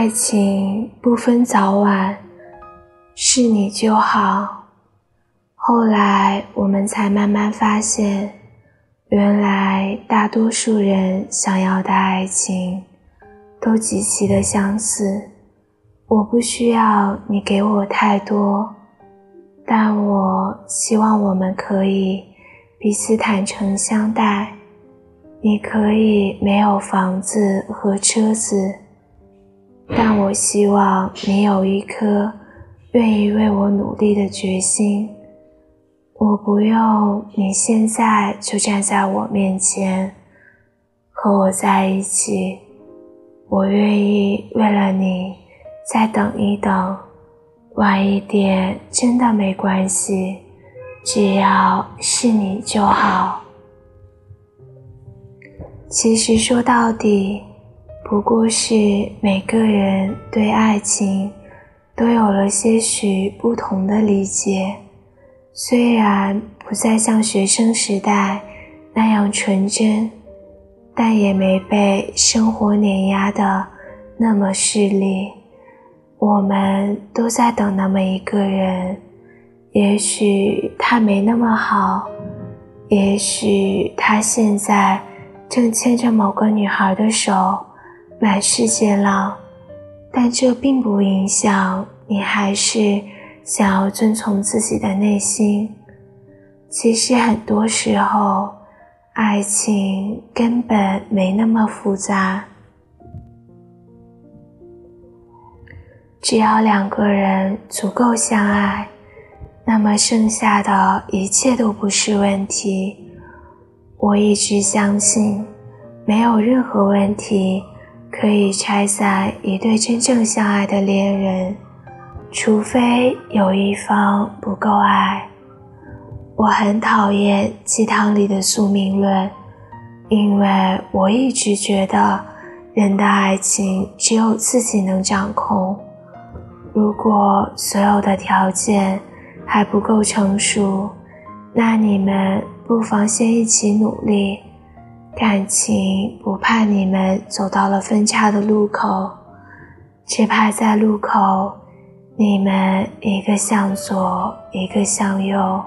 爱情不分早晚，是你就好。后来我们才慢慢发现，原来大多数人想要的爱情都极其的相似。我不需要你给我太多，但我希望我们可以彼此坦诚相待。你可以没有房子和车子。但我希望你有一颗愿意为我努力的决心。我不用你现在就站在我面前和我在一起，我愿意为了你再等一等，晚一点真的没关系，只要是你就好。其实说到底。不过是每个人对爱情都有了些许不同的理解，虽然不再像学生时代那样纯真，但也没被生活碾压的那么势利。我们都在等那么一个人，也许他没那么好，也许他现在正牵着某个女孩的手。满世界浪，但这并不影响你还是想要遵从自己的内心。其实很多时候，爱情根本没那么复杂，只要两个人足够相爱，那么剩下的一切都不是问题。我一直相信，没有任何问题。可以拆散一对真正相爱的恋人，除非有一方不够爱。我很讨厌鸡汤里的宿命论，因为我一直觉得人的爱情只有自己能掌控。如果所有的条件还不够成熟，那你们不妨先一起努力。感情不怕你们走到了分叉的路口，只怕在路口你们一个向左，一个向右。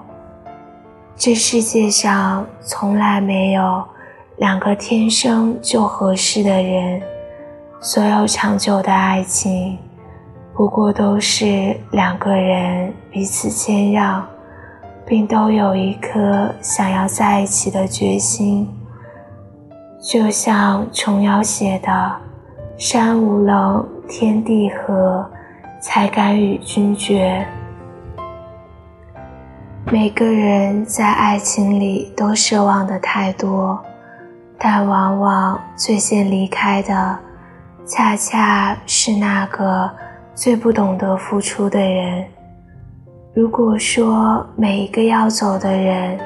这世界上从来没有两个天生就合适的人，所有长久的爱情不过都是两个人彼此谦让，并都有一颗想要在一起的决心。就像琼瑶写的：“山无棱，天地合，才敢与君绝。”每个人在爱情里都奢望的太多，但往往最先离开的，恰恰是那个最不懂得付出的人。如果说每一个要走的人，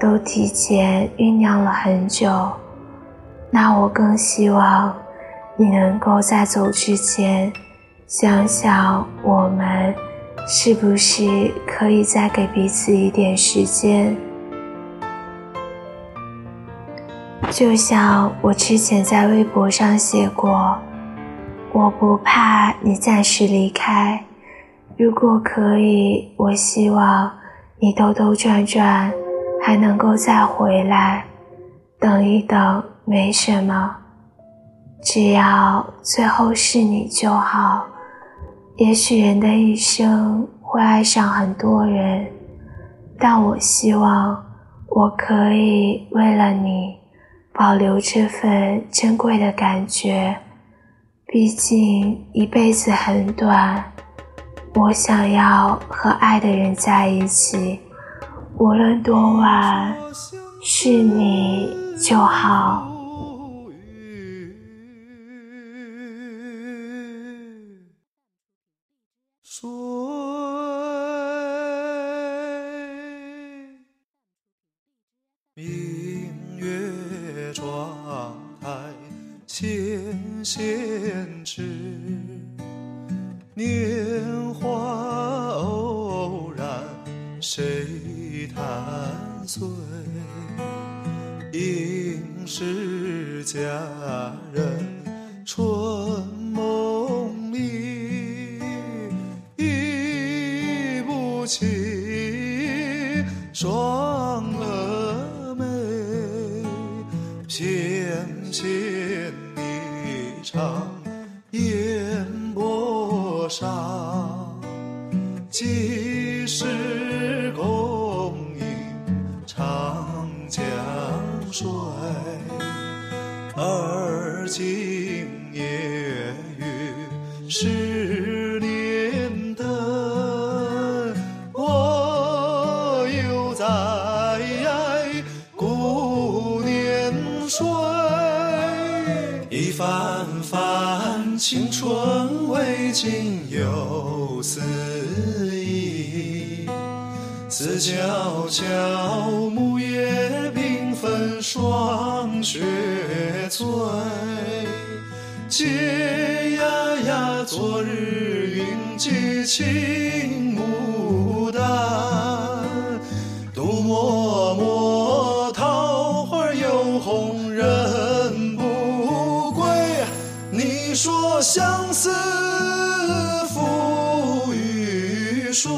都提前酝酿了很久。那我更希望你能够在走之前想想，我们是不是可以再给彼此一点时间？就像我之前在微博上写过，我不怕你暂时离开，如果可以，我希望你兜兜转转还能够再回来，等一等。没什么，只要最后是你就好。也许人的一生会爱上很多人，但我希望我可以为了你保留这份珍贵的感觉。毕竟一辈子很短，我想要和爱的人在一起，无论多晚，是你就好。明月窗台纤纤指，年华偶然谁弹碎？应是佳人春梦里，忆不起双。纤纤霓裳烟波上，几时共饮长江水？而今夜雨十青春未尽犹思忆，思悄悄木叶缤纷霜雪催。嗟呀呀，昨日云髻青牡丹，独默默桃花又红人说相思赋予谁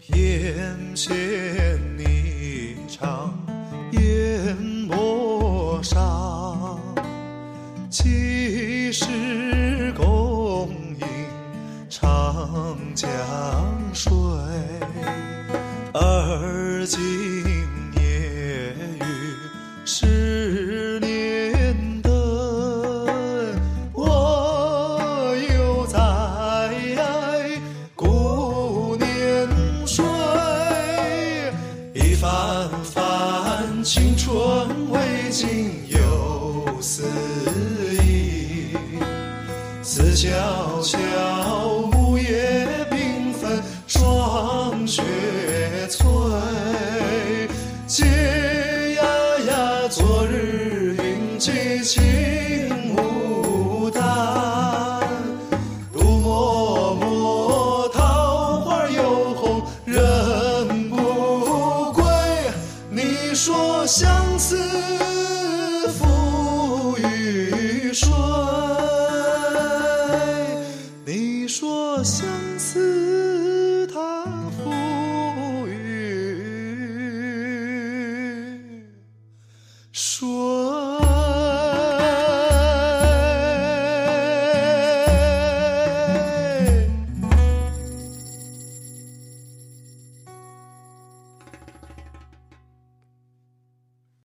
偏见今夜雨十年灯，我犹在顾年岁。一番番青春未尽犹思忆，思悄悄你说相思付与谁？你说相思它付与谁？